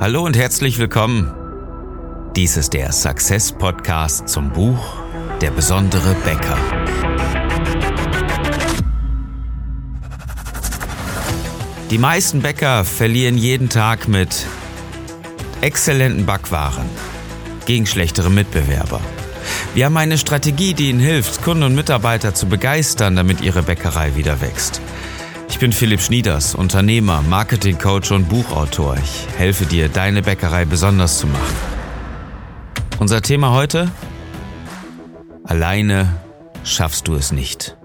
Hallo und herzlich willkommen. Dies ist der Success Podcast zum Buch Der besondere Bäcker. Die meisten Bäcker verlieren jeden Tag mit exzellenten Backwaren gegen schlechtere Mitbewerber. Wir haben eine Strategie, die Ihnen hilft, Kunden und Mitarbeiter zu begeistern, damit Ihre Bäckerei wieder wächst. Ich bin Philipp Schnieders, Unternehmer, Marketingcoach und Buchautor. Ich helfe dir, deine Bäckerei besonders zu machen. Unser Thema heute? Alleine schaffst du es nicht.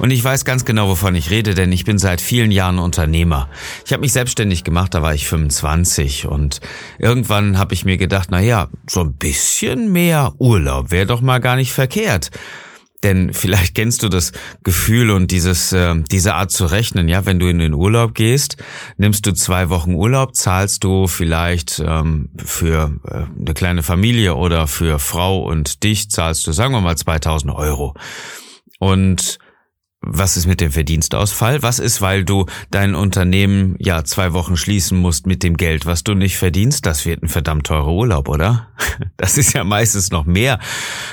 Und ich weiß ganz genau, wovon ich rede, denn ich bin seit vielen Jahren Unternehmer. Ich habe mich selbstständig gemacht, da war ich 25 und irgendwann habe ich mir gedacht, na ja, so ein bisschen mehr Urlaub wäre doch mal gar nicht verkehrt. Denn vielleicht kennst du das Gefühl und dieses, äh, diese Art zu rechnen, ja, wenn du in den Urlaub gehst, nimmst du zwei Wochen Urlaub, zahlst du vielleicht ähm, für äh, eine kleine Familie oder für Frau und dich zahlst du, sagen wir mal, 2000 Euro. Und was ist mit dem Verdienstausfall? Was ist, weil du dein Unternehmen ja zwei Wochen schließen musst mit dem Geld, was du nicht verdienst? Das wird ein verdammt teurer Urlaub, oder? Das ist ja meistens noch mehr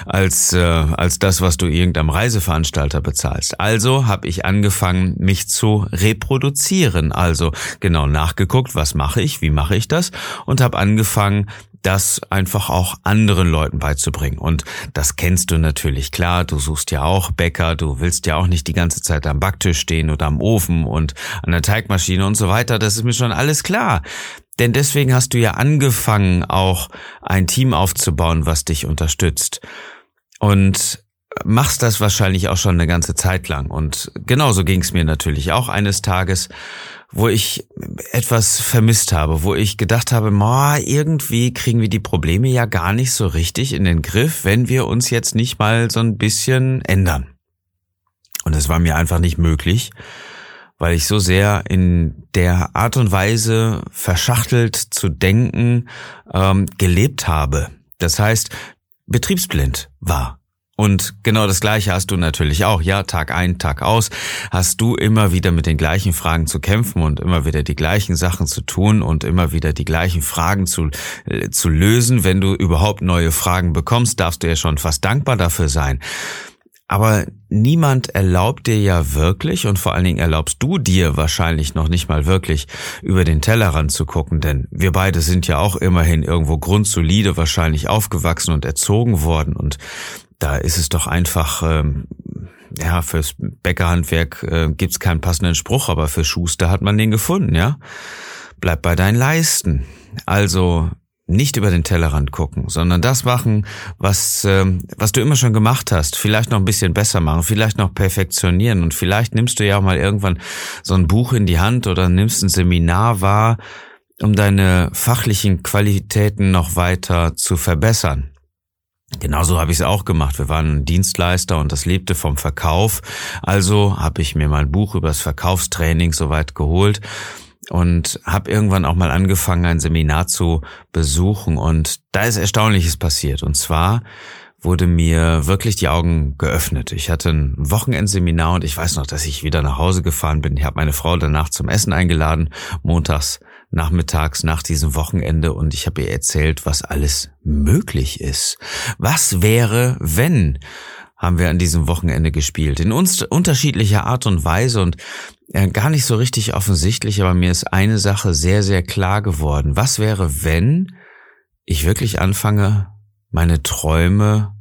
als, äh, als das, was du irgendeinem Reiseveranstalter bezahlst. Also habe ich angefangen, mich zu reproduzieren. Also genau nachgeguckt, was mache ich, wie mache ich das und habe angefangen, das einfach auch anderen Leuten beizubringen. Und das kennst du natürlich klar. Du suchst ja auch Bäcker, du willst ja auch nicht die ganze Zeit am Backtisch stehen oder am Ofen und an der Teigmaschine und so weiter. Das ist mir schon alles klar. Denn deswegen hast du ja angefangen, auch ein Team aufzubauen, was dich unterstützt. Und machst das wahrscheinlich auch schon eine ganze Zeit lang. Und genauso ging es mir natürlich auch eines Tages wo ich etwas vermisst habe, wo ich gedacht habe, ma, irgendwie kriegen wir die Probleme ja gar nicht so richtig in den Griff, wenn wir uns jetzt nicht mal so ein bisschen ändern. Und es war mir einfach nicht möglich, weil ich so sehr in der Art und Weise verschachtelt zu denken ähm, gelebt habe. Das heißt, betriebsblind war. Und genau das Gleiche hast du natürlich auch. Ja, Tag ein, Tag aus hast du immer wieder mit den gleichen Fragen zu kämpfen und immer wieder die gleichen Sachen zu tun und immer wieder die gleichen Fragen zu, äh, zu lösen. Wenn du überhaupt neue Fragen bekommst, darfst du ja schon fast dankbar dafür sein. Aber niemand erlaubt dir ja wirklich und vor allen Dingen erlaubst du dir wahrscheinlich noch nicht mal wirklich über den Tellerrand zu gucken, denn wir beide sind ja auch immerhin irgendwo grundsolide wahrscheinlich aufgewachsen und erzogen worden und da ist es doch einfach, ähm, ja, fürs Bäckerhandwerk äh, gibt's keinen passenden Spruch, aber für Schuster hat man den gefunden, ja. Bleib bei deinen Leisten. Also nicht über den Tellerrand gucken, sondern das machen, was, ähm, was du immer schon gemacht hast. Vielleicht noch ein bisschen besser machen, vielleicht noch perfektionieren und vielleicht nimmst du ja auch mal irgendwann so ein Buch in die Hand oder nimmst ein Seminar wahr, um deine fachlichen Qualitäten noch weiter zu verbessern. Genauso habe ich es auch gemacht. Wir waren Dienstleister und das lebte vom Verkauf. Also habe ich mir mal ein Buch über das Verkaufstraining soweit geholt und habe irgendwann auch mal angefangen, ein Seminar zu besuchen. Und da ist Erstaunliches passiert. Und zwar wurde mir wirklich die Augen geöffnet. Ich hatte ein Wochenendseminar und ich weiß noch, dass ich wieder nach Hause gefahren bin. Ich habe meine Frau danach zum Essen eingeladen, montags nachmittags nach diesem Wochenende und ich habe ihr erzählt, was alles möglich ist. Was wäre, wenn haben wir an diesem Wochenende gespielt. In uns unterschiedlicher Art und Weise und äh, gar nicht so richtig offensichtlich, aber mir ist eine Sache sehr, sehr klar geworden. Was wäre, wenn ich wirklich anfange, meine Träume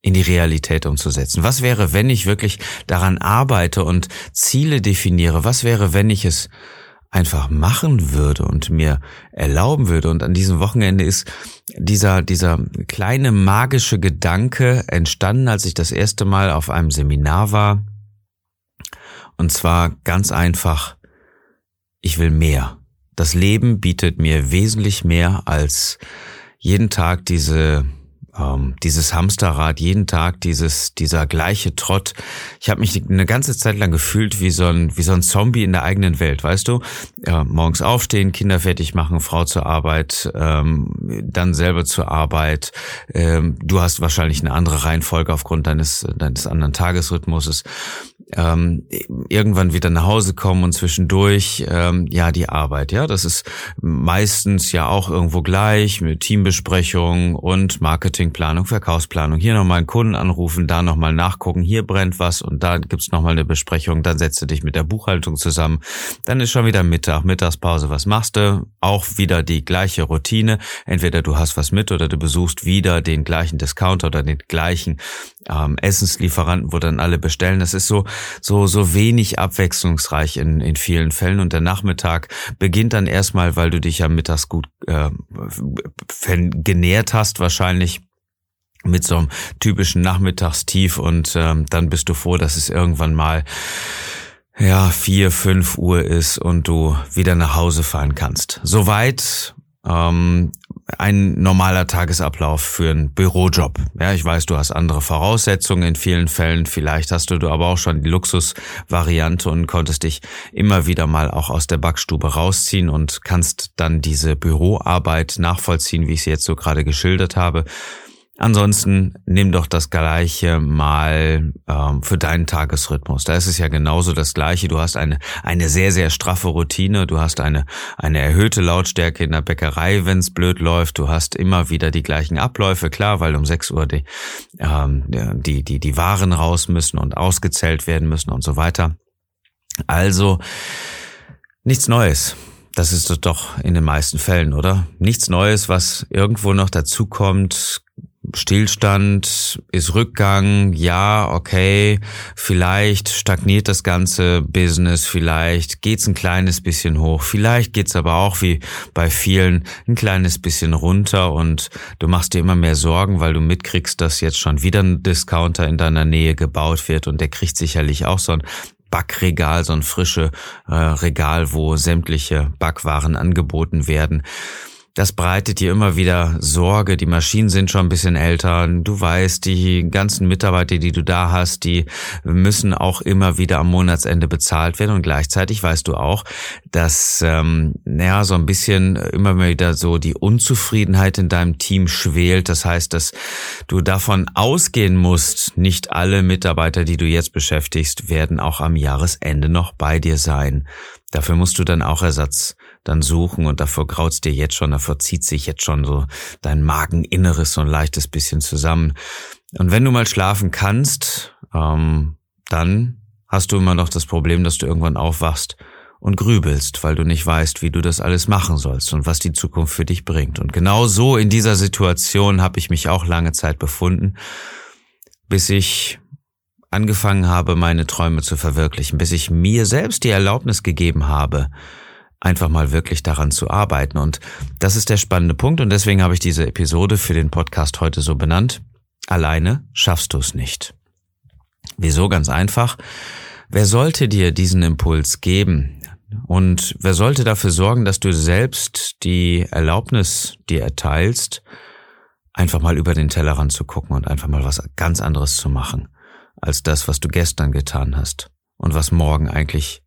in die Realität umzusetzen? Was wäre, wenn ich wirklich daran arbeite und Ziele definiere? Was wäre, wenn ich es einfach machen würde und mir erlauben würde. Und an diesem Wochenende ist dieser, dieser kleine magische Gedanke entstanden, als ich das erste Mal auf einem Seminar war. Und zwar ganz einfach, ich will mehr. Das Leben bietet mir wesentlich mehr als jeden Tag diese ähm, dieses Hamsterrad, jeden Tag dieses, dieser gleiche Trott. Ich habe mich eine ganze Zeit lang gefühlt wie so ein, wie so ein Zombie in der eigenen Welt, weißt du? Ja, morgens aufstehen, Kinder fertig machen, Frau zur Arbeit, ähm, dann selber zur Arbeit. Ähm, du hast wahrscheinlich eine andere Reihenfolge aufgrund deines, deines anderen Tagesrhythmuses ähm, irgendwann wieder nach Hause kommen und zwischendurch ähm, ja die Arbeit. Ja, das ist meistens ja auch irgendwo gleich mit Teambesprechung und Marketingplanung, Verkaufsplanung. Hier nochmal einen Kunden anrufen, da nochmal nachgucken, hier brennt was und da gibt's nochmal eine Besprechung. Dann setzt du dich mit der Buchhaltung zusammen. Dann ist schon wieder Mittag, Mittagspause. Was machst du? Auch wieder die gleiche Routine. Entweder du hast was mit oder du besuchst wieder den gleichen Discounter oder den gleichen ähm, Essenslieferanten, wo dann alle bestellen. Das ist so, so, so wenig abwechslungsreich in, in vielen Fällen. Und der Nachmittag beginnt dann erstmal, weil du dich ja mittags gut äh, genährt hast, wahrscheinlich mit so einem typischen Nachmittagstief und ähm, dann bist du froh, dass es irgendwann mal ja vier, fünf Uhr ist und du wieder nach Hause fahren kannst. Soweit ähm, ein normaler Tagesablauf für einen Bürojob. Ja, ich weiß, du hast andere Voraussetzungen in vielen Fällen. Vielleicht hast du aber auch schon die Luxusvariante und konntest dich immer wieder mal auch aus der Backstube rausziehen und kannst dann diese Büroarbeit nachvollziehen, wie ich sie jetzt so gerade geschildert habe. Ansonsten nimm doch das Gleiche mal ähm, für deinen Tagesrhythmus. Da ist es ja genauso das Gleiche. Du hast eine, eine sehr, sehr straffe Routine. Du hast eine, eine erhöhte Lautstärke in der Bäckerei, wenn es blöd läuft. Du hast immer wieder die gleichen Abläufe, klar, weil um 6 Uhr die, ähm, die, die, die Waren raus müssen und ausgezählt werden müssen und so weiter. Also nichts Neues. Das ist doch in den meisten Fällen, oder? Nichts Neues, was irgendwo noch dazukommt, Stillstand, ist Rückgang, ja, okay, vielleicht stagniert das ganze Business, vielleicht geht's ein kleines bisschen hoch, vielleicht geht's aber auch wie bei vielen ein kleines bisschen runter und du machst dir immer mehr Sorgen, weil du mitkriegst, dass jetzt schon wieder ein Discounter in deiner Nähe gebaut wird und der kriegt sicherlich auch so ein Backregal, so ein frische äh, Regal, wo sämtliche Backwaren angeboten werden das bereitet dir immer wieder Sorge. Die Maschinen sind schon ein bisschen älter. Du weißt, die ganzen Mitarbeiter, die du da hast, die müssen auch immer wieder am Monatsende bezahlt werden. Und gleichzeitig weißt du auch, dass ähm, naja, so ein bisschen immer wieder so die Unzufriedenheit in deinem Team schwelt. Das heißt, dass du davon ausgehen musst, nicht alle Mitarbeiter, die du jetzt beschäftigst, werden auch am Jahresende noch bei dir sein. Dafür musst du dann auch Ersatz dann suchen und davor graut's dir jetzt schon, davor zieht sich jetzt schon so dein Mageninneres so ein leichtes bisschen zusammen. Und wenn du mal schlafen kannst, ähm, dann hast du immer noch das Problem, dass du irgendwann aufwachst und grübelst, weil du nicht weißt, wie du das alles machen sollst und was die Zukunft für dich bringt. Und genau so in dieser Situation habe ich mich auch lange Zeit befunden, bis ich angefangen habe, meine Träume zu verwirklichen, bis ich mir selbst die Erlaubnis gegeben habe, einfach mal wirklich daran zu arbeiten. Und das ist der spannende Punkt und deswegen habe ich diese Episode für den Podcast heute so benannt. Alleine schaffst du es nicht. Wieso? Ganz einfach. Wer sollte dir diesen Impuls geben? Und wer sollte dafür sorgen, dass du selbst die Erlaubnis dir erteilst, einfach mal über den Tellerrand zu gucken und einfach mal was ganz anderes zu machen, als das, was du gestern getan hast und was morgen eigentlich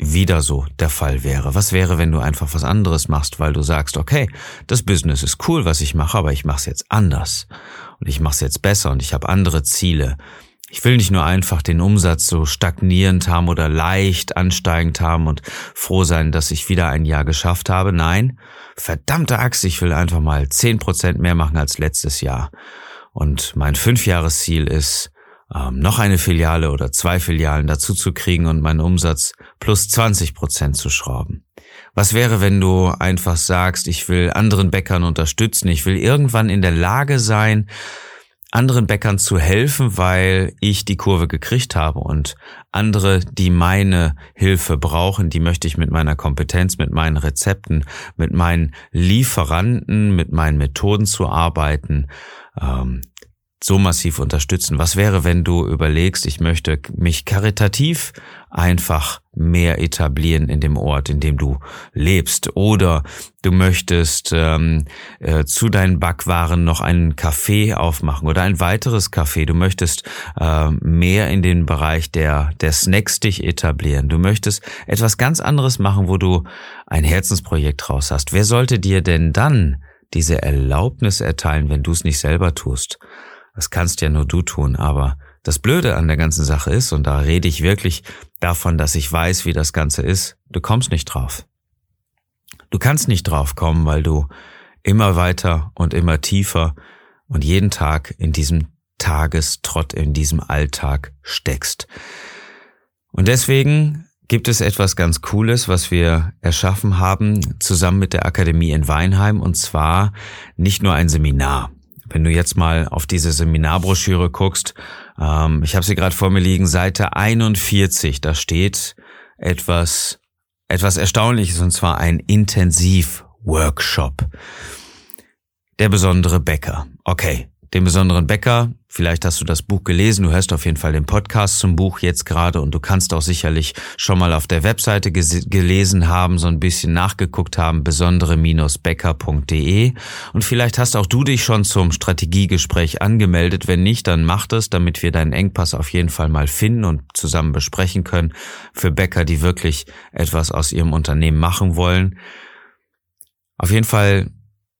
wieder so der Fall wäre? Was wäre, wenn du einfach was anderes machst, weil du sagst, okay, das Business ist cool, was ich mache, aber ich mache es jetzt anders und ich mache es jetzt besser und ich habe andere Ziele. Ich will nicht nur einfach den Umsatz so stagnierend haben oder leicht ansteigend haben und froh sein, dass ich wieder ein Jahr geschafft habe. Nein, verdammte Axt, ich will einfach mal zehn Prozent mehr machen als letztes Jahr. Und mein Fünfjahresziel ist, ähm, noch eine Filiale oder zwei Filialen dazu zu kriegen und meinen Umsatz plus 20 Prozent zu schrauben. Was wäre, wenn du einfach sagst, ich will anderen Bäckern unterstützen, ich will irgendwann in der Lage sein, anderen Bäckern zu helfen, weil ich die Kurve gekriegt habe und andere, die meine Hilfe brauchen, die möchte ich mit meiner Kompetenz, mit meinen Rezepten, mit meinen Lieferanten, mit meinen Methoden zu arbeiten, ähm, so massiv unterstützen. Was wäre, wenn du überlegst, ich möchte mich karitativ einfach mehr etablieren in dem Ort, in dem du lebst, oder du möchtest ähm, äh, zu deinen Backwaren noch einen Café aufmachen oder ein weiteres Café. Du möchtest äh, mehr in den Bereich der der Snacks dich etablieren. Du möchtest etwas ganz anderes machen, wo du ein Herzensprojekt raus hast. Wer sollte dir denn dann diese Erlaubnis erteilen, wenn du es nicht selber tust? Das kannst ja nur du tun, aber das Blöde an der ganzen Sache ist, und da rede ich wirklich davon, dass ich weiß, wie das Ganze ist, du kommst nicht drauf. Du kannst nicht drauf kommen, weil du immer weiter und immer tiefer und jeden Tag in diesem Tagestrott, in diesem Alltag steckst. Und deswegen gibt es etwas ganz Cooles, was wir erschaffen haben, zusammen mit der Akademie in Weinheim, und zwar nicht nur ein Seminar. Wenn du jetzt mal auf diese Seminarbroschüre guckst, ähm, ich habe sie gerade vor mir liegen, Seite 41, da steht etwas, etwas Erstaunliches, und zwar ein Intensivworkshop. Der besondere Bäcker. Okay, den besonderen Bäcker. Vielleicht hast du das Buch gelesen, du hörst auf jeden Fall den Podcast zum Buch jetzt gerade und du kannst auch sicherlich schon mal auf der Webseite gelesen haben, so ein bisschen nachgeguckt haben, besondere-becker.de und vielleicht hast auch du dich schon zum Strategiegespräch angemeldet. Wenn nicht, dann mach das, damit wir deinen Engpass auf jeden Fall mal finden und zusammen besprechen können für Bäcker, die wirklich etwas aus ihrem Unternehmen machen wollen. Auf jeden Fall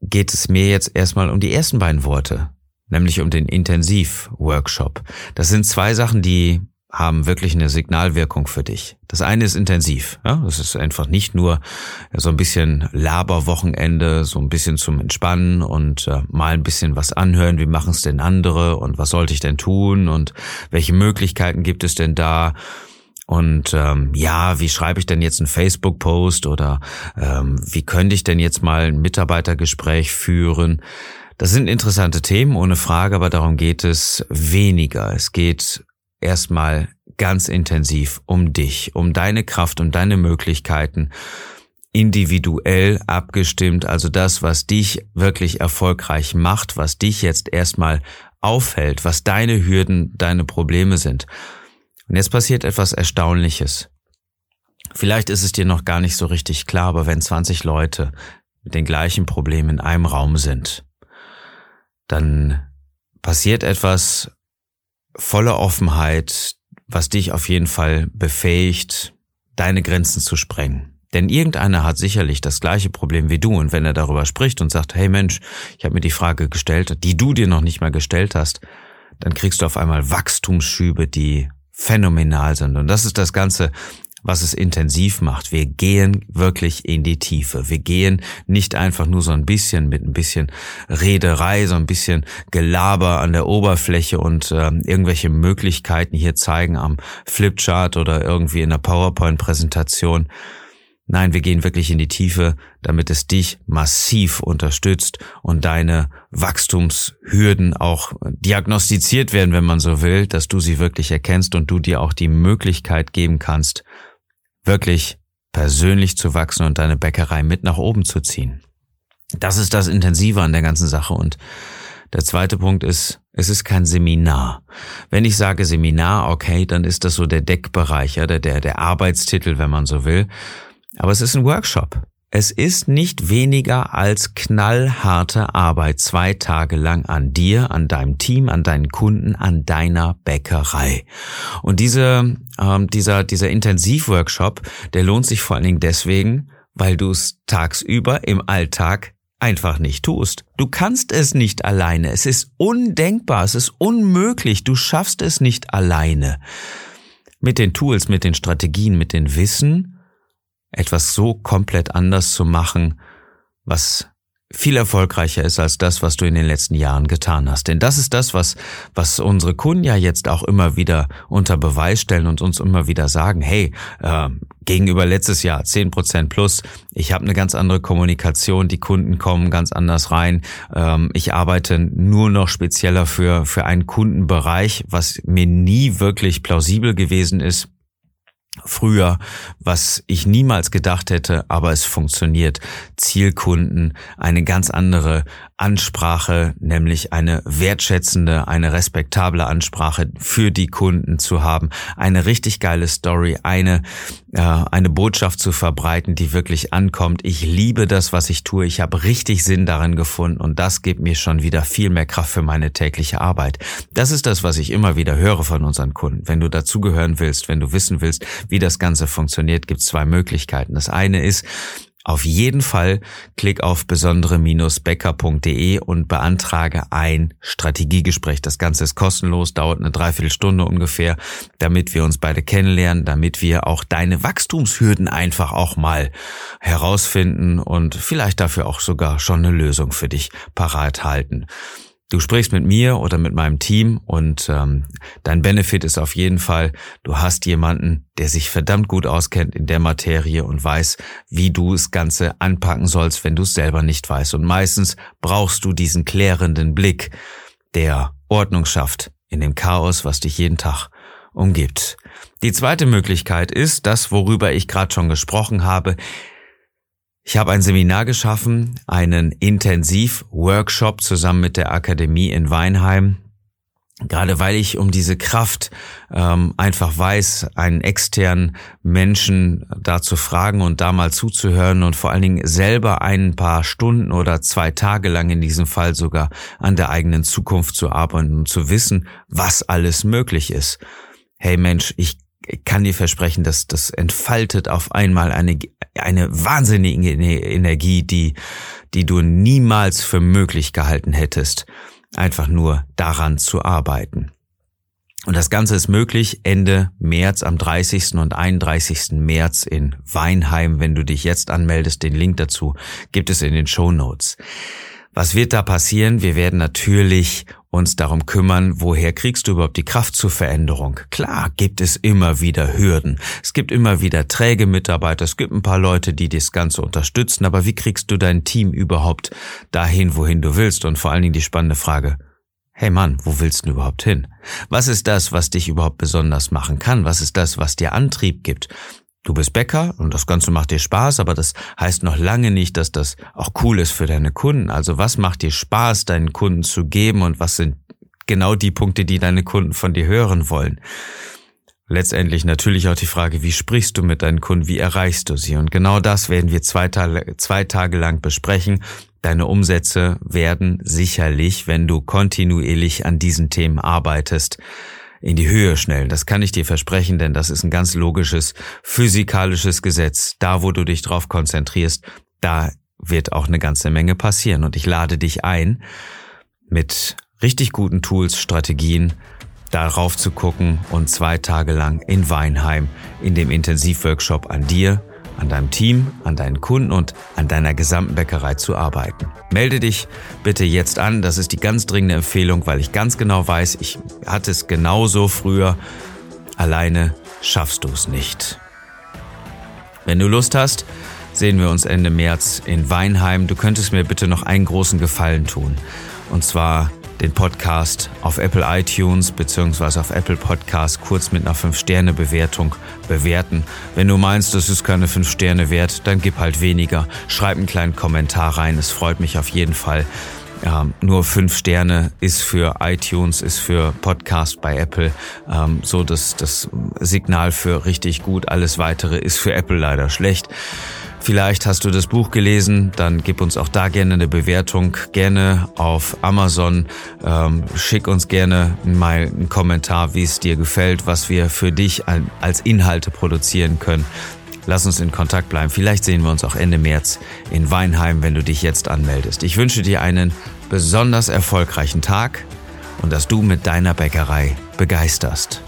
geht es mir jetzt erstmal um die ersten beiden Worte nämlich um den Intensiv-Workshop. Das sind zwei Sachen, die haben wirklich eine Signalwirkung für dich. Das eine ist intensiv. Ja? Das ist einfach nicht nur so ein bisschen Laberwochenende, so ein bisschen zum Entspannen und äh, mal ein bisschen was anhören. Wie machen es denn andere und was sollte ich denn tun und welche Möglichkeiten gibt es denn da? Und ähm, ja, wie schreibe ich denn jetzt einen Facebook-Post oder ähm, wie könnte ich denn jetzt mal ein Mitarbeitergespräch führen? Das sind interessante Themen, ohne Frage, aber darum geht es weniger. Es geht erstmal ganz intensiv um dich, um deine Kraft, um deine Möglichkeiten, individuell abgestimmt, also das, was dich wirklich erfolgreich macht, was dich jetzt erstmal aufhält, was deine Hürden, deine Probleme sind. Und jetzt passiert etwas Erstaunliches. Vielleicht ist es dir noch gar nicht so richtig klar, aber wenn 20 Leute mit den gleichen Problemen in einem Raum sind, dann passiert etwas voller Offenheit, was dich auf jeden Fall befähigt, deine Grenzen zu sprengen. Denn irgendeiner hat sicherlich das gleiche Problem wie du und wenn er darüber spricht und sagt, hey Mensch, ich habe mir die Frage gestellt, die du dir noch nicht mal gestellt hast, dann kriegst du auf einmal Wachstumsschübe, die phänomenal sind. Und das ist das Ganze, was es intensiv macht. Wir gehen wirklich in die Tiefe. Wir gehen nicht einfach nur so ein bisschen mit ein bisschen Rederei, so ein bisschen Gelaber an der Oberfläche und äh, irgendwelche Möglichkeiten hier zeigen am Flipchart oder irgendwie in der PowerPoint-Präsentation. Nein, wir gehen wirklich in die Tiefe, damit es dich massiv unterstützt und deine Wachstumshürden auch diagnostiziert werden, wenn man so will, dass du sie wirklich erkennst und du dir auch die Möglichkeit geben kannst, wirklich persönlich zu wachsen und deine Bäckerei mit nach oben zu ziehen. Das ist das Intensive an der ganzen Sache. Und der zweite Punkt ist, es ist kein Seminar. Wenn ich sage Seminar, okay, dann ist das so der Deckbereich, ja, der, der, der Arbeitstitel, wenn man so will. Aber es ist ein Workshop. Es ist nicht weniger als knallharte Arbeit zwei Tage lang an dir, an deinem Team, an deinen Kunden, an deiner Bäckerei. Und diese, ähm, dieser, dieser Intensivworkshop, der lohnt sich vor allen Dingen deswegen, weil du es tagsüber im Alltag einfach nicht tust. Du kannst es nicht alleine. Es ist undenkbar. Es ist unmöglich. Du schaffst es nicht alleine. Mit den Tools, mit den Strategien, mit den Wissen etwas so komplett anders zu machen, was viel erfolgreicher ist als das, was du in den letzten Jahren getan hast. Denn das ist das, was, was unsere Kunden ja jetzt auch immer wieder unter Beweis stellen und uns immer wieder sagen, hey, äh, gegenüber letztes Jahr 10% plus, ich habe eine ganz andere Kommunikation, die Kunden kommen ganz anders rein, ähm, ich arbeite nur noch spezieller für, für einen Kundenbereich, was mir nie wirklich plausibel gewesen ist früher, was ich niemals gedacht hätte, aber es funktioniert. Zielkunden, eine ganz andere Ansprache, nämlich eine wertschätzende, eine respektable Ansprache für die Kunden zu haben, eine richtig geile Story, eine, äh, eine Botschaft zu verbreiten, die wirklich ankommt. Ich liebe das, was ich tue. Ich habe richtig Sinn darin gefunden und das gibt mir schon wieder viel mehr Kraft für meine tägliche Arbeit. Das ist das, was ich immer wieder höre von unseren Kunden. Wenn du dazugehören willst, wenn du wissen willst, wie das Ganze funktioniert, gibt es zwei Möglichkeiten. Das eine ist, auf jeden Fall klick auf besondere-becker.de und beantrage ein Strategiegespräch. Das Ganze ist kostenlos, dauert eine Dreiviertelstunde ungefähr, damit wir uns beide kennenlernen, damit wir auch deine Wachstumshürden einfach auch mal herausfinden und vielleicht dafür auch sogar schon eine Lösung für dich parat halten. Du sprichst mit mir oder mit meinem Team und ähm, dein Benefit ist auf jeden Fall, du hast jemanden, der sich verdammt gut auskennt in der Materie und weiß, wie du das Ganze anpacken sollst, wenn du es selber nicht weißt. Und meistens brauchst du diesen klärenden Blick, der Ordnung schafft in dem Chaos, was dich jeden Tag umgibt. Die zweite Möglichkeit ist das, worüber ich gerade schon gesprochen habe, ich habe ein Seminar geschaffen, einen Intensiv-Workshop zusammen mit der Akademie in Weinheim. Gerade weil ich um diese Kraft ähm, einfach weiß, einen externen Menschen da zu fragen und da mal zuzuhören und vor allen Dingen selber ein paar Stunden oder zwei Tage lang in diesem Fall sogar an der eigenen Zukunft zu arbeiten und zu wissen, was alles möglich ist. Hey Mensch, ich kann dir versprechen, dass das entfaltet auf einmal eine, eine wahnsinnige Energie, die, die du niemals für möglich gehalten hättest, einfach nur daran zu arbeiten. Und das Ganze ist möglich Ende März am 30. und 31. März in Weinheim. Wenn du dich jetzt anmeldest, den Link dazu gibt es in den Show Notes. Was wird da passieren? Wir werden natürlich uns darum kümmern, woher kriegst du überhaupt die Kraft zur Veränderung? Klar, gibt es immer wieder Hürden. Es gibt immer wieder träge Mitarbeiter, es gibt ein paar Leute, die das Ganze unterstützen, aber wie kriegst du dein Team überhaupt dahin, wohin du willst? Und vor allen Dingen die spannende Frage, hey Mann, wo willst du überhaupt hin? Was ist das, was dich überhaupt besonders machen kann? Was ist das, was dir Antrieb gibt? Du bist Bäcker und das Ganze macht dir Spaß, aber das heißt noch lange nicht, dass das auch cool ist für deine Kunden. Also was macht dir Spaß, deinen Kunden zu geben und was sind genau die Punkte, die deine Kunden von dir hören wollen? Letztendlich natürlich auch die Frage, wie sprichst du mit deinen Kunden, wie erreichst du sie? Und genau das werden wir zwei Tage, zwei Tage lang besprechen. Deine Umsätze werden sicherlich, wenn du kontinuierlich an diesen Themen arbeitest, in die Höhe schnellen. Das kann ich dir versprechen, denn das ist ein ganz logisches physikalisches Gesetz. Da, wo du dich drauf konzentrierst, da wird auch eine ganze Menge passieren. Und ich lade dich ein, mit richtig guten Tools, Strategien, darauf zu gucken und zwei Tage lang in Weinheim in dem Intensivworkshop an dir an deinem Team, an deinen Kunden und an deiner gesamten Bäckerei zu arbeiten. Melde dich bitte jetzt an, das ist die ganz dringende Empfehlung, weil ich ganz genau weiß, ich hatte es genauso früher. Alleine schaffst du es nicht. Wenn du Lust hast, sehen wir uns Ende März in Weinheim. Du könntest mir bitte noch einen großen Gefallen tun. Und zwar den Podcast auf Apple iTunes beziehungsweise auf Apple Podcast kurz mit einer 5-Sterne-Bewertung bewerten. Wenn du meinst, das ist keine 5 Sterne wert, dann gib halt weniger. Schreib einen kleinen Kommentar rein. Es freut mich auf jeden Fall. Ähm, nur fünf Sterne ist für iTunes, ist für Podcast bei Apple ähm, so das, das Signal für richtig gut. Alles weitere ist für Apple leider schlecht. Vielleicht hast du das Buch gelesen, dann gib uns auch da gerne eine Bewertung, gerne auf Amazon. Ähm, schick uns gerne mal einen Kommentar, wie es dir gefällt, was wir für dich als Inhalte produzieren können. Lass uns in Kontakt bleiben. Vielleicht sehen wir uns auch Ende März in Weinheim, wenn du dich jetzt anmeldest. Ich wünsche dir einen besonders erfolgreichen Tag und dass du mit deiner Bäckerei begeisterst.